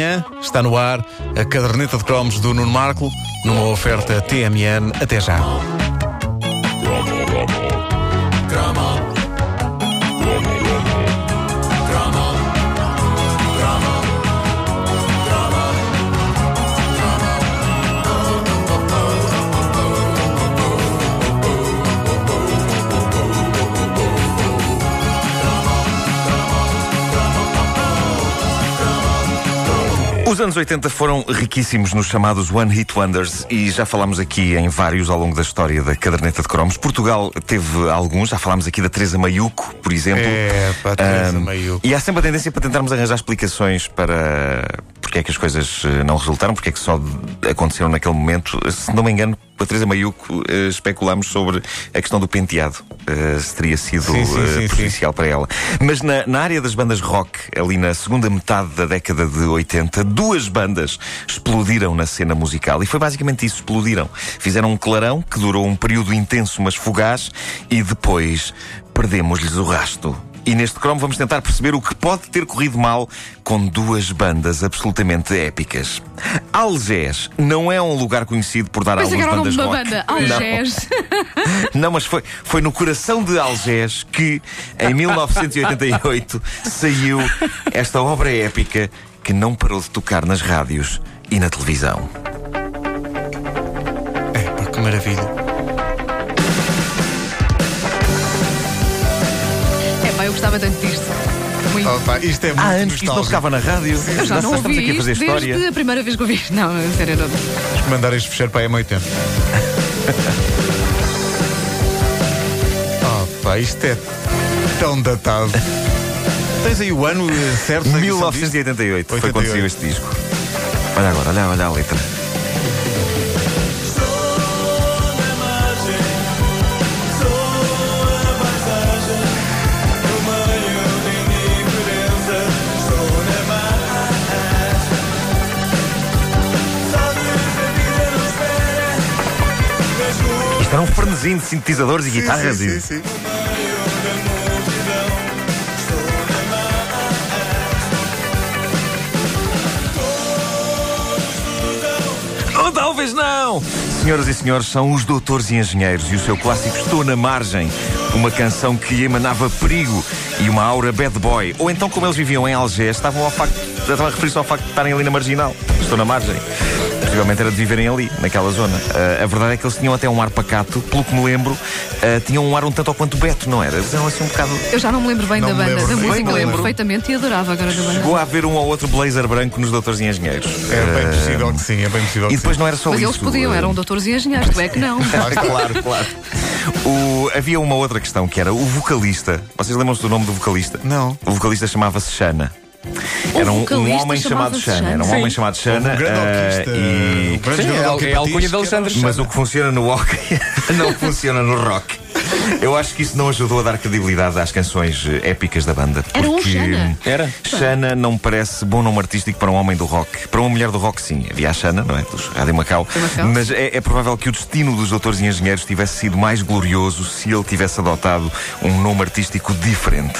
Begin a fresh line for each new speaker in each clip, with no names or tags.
Manhã está no ar a caderneta de cromos do Nuno Marco numa oferta TMN. Até já.
Os anos 80 foram riquíssimos nos chamados One Hit Wonders e já falámos aqui em vários ao longo da história da caderneta de cromos. Portugal teve alguns, já falámos aqui da Teresa Maiuco, por exemplo.
É, pá, Teresa Maiuco.
E há sempre a tendência para tentarmos arranjar explicações para porque é que as coisas eh, não resultaram, porque é que só aconteceram naquele momento. Se não me engano, com a Teresa Maiuco eh, especulámos sobre a questão do penteado. eh, se teria sido
sim, sim.
prejudicial para ela. Mas na, na área das bandas rock, ali na segunda metade da década de 80, duas bandas explodiram na cena musical. E foi basicamente isso: explodiram. Fizeram um clarão que durou um período intenso, mas fugaz, e depois perdemos-lhes o rasto. E neste cromo vamos tentar perceber o que pode ter corrido mal com duas bandas absolutamente épicas. Algés não é um lugar conhecido por dar algumas bandas rock.
banda,
Não.
Algés.
Não, mas foi, foi no coração de Algés que, em 1988, saiu esta obra épica que não parou de tocar nas rádios e na televisão.
É, pá, que maravilha.
Gostava tanto disto. Muito.
Oh, pá, isto é muito
Há anos que isto não
nostálgico.
tocava na rádio.
eu já não
Nós estamos
ouvi
aqui a fazer
isto
história.
desde a primeira vez que ouvi. Não, a sério, não.
Vamos mandar isto fechar para a M80. oh, pá, isto é tão datado. Tens aí o ano eh, certo da edição disto?
1988 foi quando saiu
88.
este disco. Olha agora, olha, olha a letra. Frenesim de sintetizadores e guitarras.
sim,
e...
sim, sim.
Ou talvez não! Senhoras e senhores, são os doutores e engenheiros e o seu clássico Estou na Margem, uma canção que emanava perigo e uma aura bad boy. Ou então, como eles viviam em Algés, estavam ao facto, estavam a referir-se ao facto de estarem ali na marginal. Estou na margem. Possivelmente era de viverem ali, naquela zona. Ah, a verdade é que eles tinham até um ar pacato, pelo que me lembro, ah, tinham um ar um tanto ao quanto Beto, não era? Eles eram assim um bocado.
Eu já não me lembro bem
Não
da banda.
lembro
Da música lembro
lembro.
perfeitamente e adorava agora da banda.
Chegou a haver um ou outro blazer branco nos doutores e engenheiros.
É bem
Ah,
possível que sim, é bem possível
E
que
depois
sim.
não era só
Mas
isso.
eles podiam,
ah,
eram doutores e engenheiros, tu é que não.
claro, claro. O- havia uma outra questão que era o vocalista. Vocês lembram-se do nome do vocalista?
Não.
O vocalista chamava-se Shana. Era um, um homem chamado Shana. Era um homem
Sim.
chamado Shana.
Um grande
ah,
alquista,
e...
um grande
Sim,
jogador
é é alcunha de Alexandre.
Mas o que funciona no hockey não funciona no rock. Eu acho que isso não ajudou a dar credibilidade às canções eh, épicas da banda.
Era um
porque
Shana?
Era?
Shana não me parece bom nome artístico para um homem do rock. Para uma mulher do rock, sim. Havia a Shana, não é? Dos Rádio Macau.
Macau.
Mas é, é provável que o destino dos doutores e engenheiros tivesse sido mais glorioso se ele tivesse adotado um nome artístico diferente.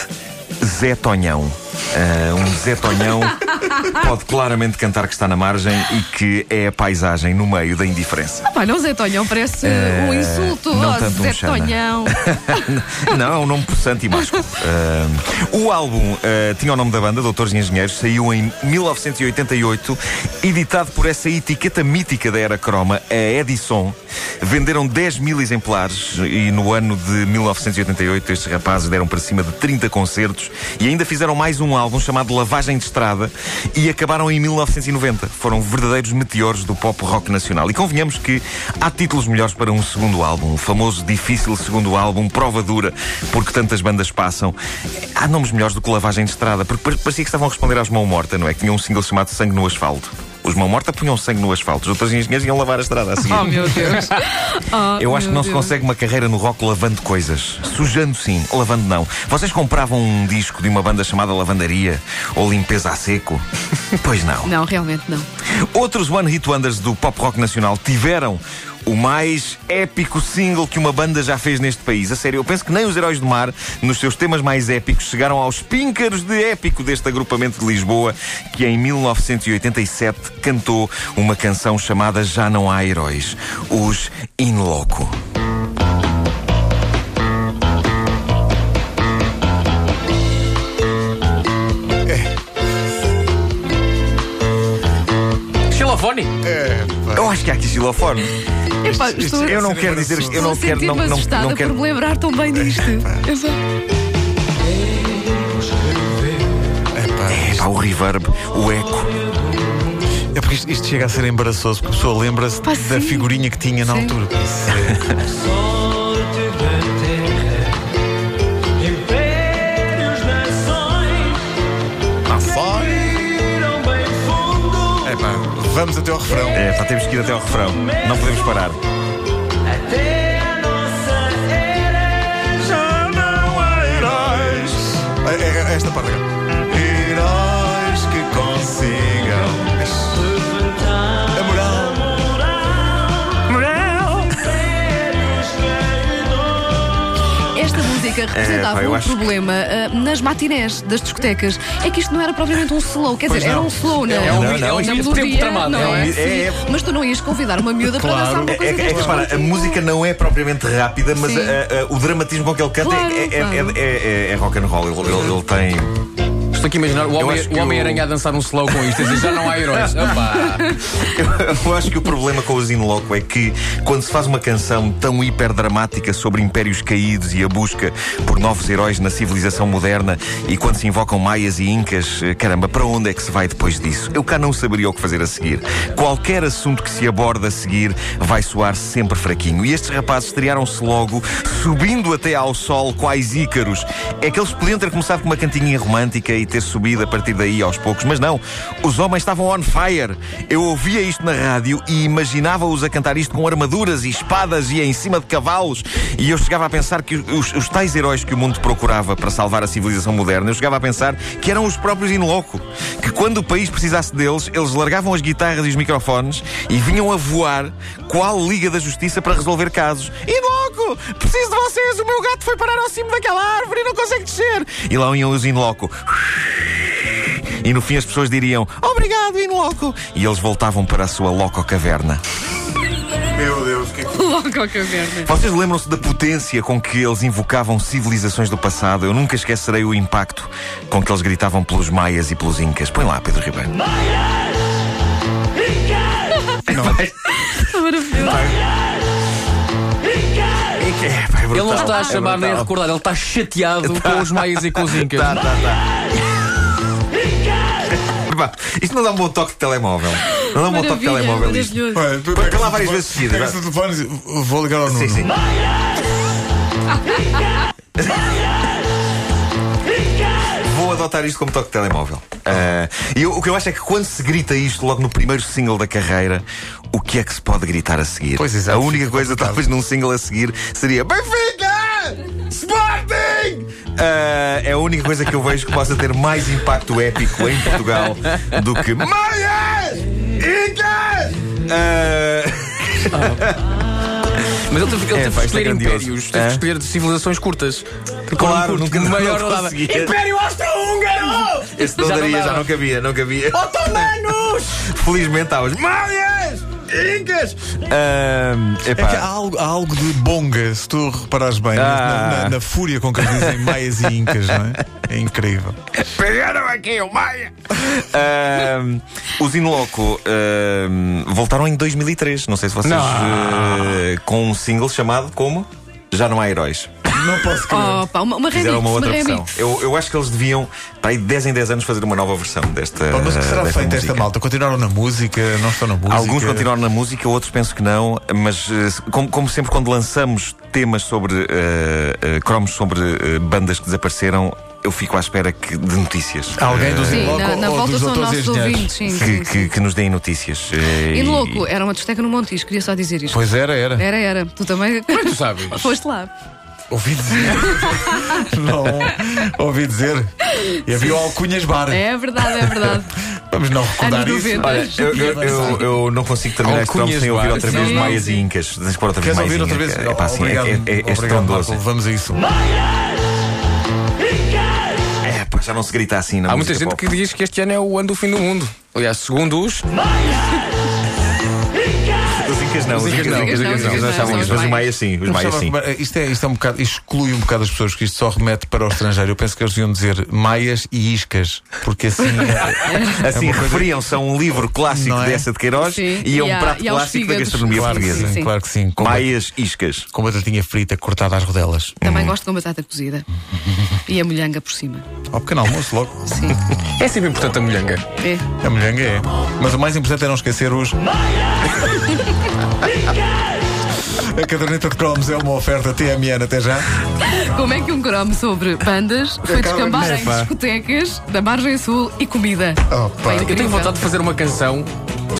Zé Tonhão. Ah, um Zé Tonhão pode claramente cantar que está na margem e que é a paisagem no meio da indiferença.
Pá, não Zé Tonhão, parece um insulto.
não
Oh,
tanto um
Zé
Xana.
Tonhão.
Não, é um nome possante e másculo. Ah, o álbum ah, tinha o nome da banda, Doutores e Engenheiros, saiu em 1988, editado por essa etiqueta mítica da era croma, a Edison. Venderam 10 mil exemplares e no ano de 1988 estes rapazes deram para cima de 30 concertos e ainda fizeram mais um álbum chamado Lavagem de Estrada e acabaram em 1990. Foram verdadeiros meteoros do pop rock nacional. E convenhamos que há títulos melhores para um segundo álbum, o famoso difícil segundo álbum, prova dura, porque tantas bandas passam. Há nomes melhores do que Lavagem de Estrada, porque par- parecia que estavam a responder às mão morta, não é? Que tinham um single chamado Sangue no Asfalto. Os mão morta punham sangue no asfalto, os outros engenheiros iam lavar a estrada a seguir.
Oh, meu Deus. Oh,
Eu acho que não se
Deus.
consegue uma carreira no rock lavando coisas. Sujando sim, lavando não. Vocês compravam um disco de uma banda chamada Lavandaria ou Limpeza a Seco? Pois não.
Não, realmente não.
Outros One Hit Wonders do pop rock nacional tiveram o mais épico single que uma banda já fez neste país. A sério, eu penso que nem os Heróis do Mar, nos seus temas mais épicos, chegaram aos píncaros de épico deste agrupamento de Lisboa, que em 1987 cantou uma canção chamada Já Não Há Heróis, os In Loco.
Xilofone?
É.
Eu acho que há aqui xilofone.
Epá, estou,
Eu não
é
quero dizer,
embaraçoso.
eu não quero, não, não,
assustada
não quero
por me lembrar tão bem disto.
É, pá.
O reverb, o eco.
É porque isto, isto chega a ser embaraçoso, porque a pessoa lembra-se da
sim.
figurinha que tinha na
Sim.
altura. É- pá, vamos até ao refrão.
É, pá, temos que ir até ao refrão. Não podemos parar.
É, é, é esta parte
música representava
pá, eu
um
acho
problema ah, nas matinés das discotecas. É que isto não era propriamente um slow, quer dizer,
Pois
era
não.
um slow na,
É um-
na
é um
melodia,
tempo tramado,
não
é
é?
é-
Sim.
é-
Mas tu não ias convidar uma miúda para
Claro.
dançar uma
É,
coisa
é, é que repara, a música não é propriamente rápida, mas a- a- a- o dramatismo com que ele canta
Claro,
é, é, é, é, é- é rock and roll. Ele, ele- ele tem.
Estou aqui a imaginar o
Eu
Homem- Homem-Aranha
o-
a dançar um slow com isto. a dizer, Já não há heróis. Opa.
Eu acho que o problema com o In Loco é que quando se faz uma canção tão hiper dramática sobre impérios caídos e a busca por novos heróis na civilização moderna e quando se invocam maias e incas, eh, caramba, para onde é que se vai depois disso? Eu cá não saberia o que fazer a seguir. Qualquer assunto que se aborda a seguir vai soar sempre fraquinho. E estes rapazes estrearam-se logo subindo até ao sol quais ícaros. É que eles podiam ter começado com uma cantinha romântica e ter subido a partir daí aos poucos, mas não. Os homens estavam on fire. Eu ouvia isto na rádio e imaginava-os a cantar isto com armaduras e espadas e em cima de cavalos. E eu chegava a pensar que os, os tais heróis que o mundo procurava para salvar a civilização moderna, eu chegava a pensar que eram os próprios in loco. Que quando o país precisasse deles, eles largavam as guitarras e os microfones e vinham a voar qual Liga da Justiça para resolver casos. In Preciso de vocês! O meu gato foi parar ao cimo daquela árvore e não consegue descer! E lá iam os in loco. E no fim as pessoas diriam Obrigado, in loco! E eles voltavam para a sua loco caverna.
Meu Deus, o que é
Logo caverna.
Vocês lembram-se da potência com que eles invocavam civilizações do passado? Eu nunca esquecerei o impacto com que eles gritavam pelos maias e pelos incas. Põe lá, Pedro Ribeiro.
Maravilhoso.
É, pá, é
Ele não
brutal.
está a
É
chamar nem a
brutal.
recordar, ele está chateado com os maias e com os incas.
Tá, tá, tá. Pá, Isto não dá um bom toque de telemóvel. Não dá um bom toque de
Maravilha,
telemóvel isto.
maravilhoso.
Olha,
Põe
pega
lá várias
telefone-
vezes seguidas,
pega telefone e vou ligar ao Nuno.
Sim, sim. Vou adotar isto como toque de telemóvel. Ah, e eu- o que eu acho é que quando se grita isto logo no primeiro single da carreira, o que é que se pode gritar a seguir?
Pois, exato,
a única coisa,
complicado.
talvez num single a seguir, seria Benfica! Sporting! Ah, é a única coisa que eu vejo que possa ter mais impacto épico em Portugal do que Maias! Incas! Ah,
Mas ele teve, ele
É,
teve
pá,
que
é
escolher impérios, teve que escolher de civilizações curtas.
Claro,
curto,
nunca-
maior
não
não
conseguia.
Império Austro-Húngaro!
esse não
Já não
daria, já
dava.
não cabia, não cabia.
Otomanos!
Felizmente há os Maias! Incas!
É que há algo, há algo de bonga, se tu reparares bem, na-
Ah.
na, na fúria com que eles dizem maias e incas, não é? É incrível.
Pegaram aqui o Maia! Os In Loco ahm, voltaram em 2003. Não sei se vocês. Eh, com um single chamado como? Já não há heróis.
Não posso crer.
Oh, pá, uma, uma remix.
Fizeram uma outra versão.
remix.
Eu, eu acho que eles deviam, para aí, de 10 em 10 anos, fazer uma nova versão desta.
Pá, mas o que será
desta
feito
música.
esta malta? Continuaram na música? Não estão na música?
Alguns continuaram na música, outros penso que não, mas eh, como, como sempre, quando lançamos temas sobre eh, eh, cromos sobre eh, bandas que desapareceram, eu fico à espera que, de notícias.
Alguém dos
Sim,
In Loco
na, na
ou
volta
dos
são
doutores
nossos
engenheiros?
ouvintes. Sim,
que,
sim.
que, que nos deem notícias. eh,
E louco, era uma discoteca no Montijo, queria só dizer isto.
Pois era, era.
Era, era. Tu também.
Tu sabes?
Foste lá.
Ouvi dizer. não, ouvi dizer. E havia o Alcunhas Bar.
É verdade, é verdade.
Vamos não recordar
Anos
isso.
90.
Olha, eu, eu, eu, eu não consigo terminar este
Alcunhas
troço sem ouvir outra vez
Sim.
Maias e Incas. Tens pôr outra vez
Queres
Maias
ouvir
e
outra vez?
Incas. É, pá, assim, é,
obrigado,
é, é, é
obrigado
estrondoso.
Marco. Vamos a isso.
É, pá, já não se grita assim. Na
Há muita
música
gente
pop.
que diz que este ano é o ano do fim do mundo. Aliás, segundo os.
Incas não, os Incas não, os Incas não, os Incas não mas os
Maias.
Sim, os Maias sim.
Isto, é, isto é um bocado, isto exclui um bocado as pessoas, que isto só remete para o estrangeiro. Eu penso que eles deviam dizer maias e iscas, porque assim. é-
Assim,
coisa-
referiam-se a um livro clássico
é?
dessa de Queiroz
Sim.
e a um prato
e
clássico da gastronomia
Claro
portuguesa.
sim,
Sim.
claro que sim. Com,
Maias iscas.
com batatinha frita cortada às rodelas.
Também gosto com batata cozida. E a molhanga por cima.
Ao pequeno almoço, logo.
Sim.
É sempre importante a molhanga.
É.
A molhanga é. Mas o mais importante é não esquecer os. A caderneta de cromos é uma oferta TMN até já.
Como é que um cromo sobre bandas foi
Acaba
descambar em discotecas da Margem Sul e comida? Foi
Eu tenho vontade de fazer uma canção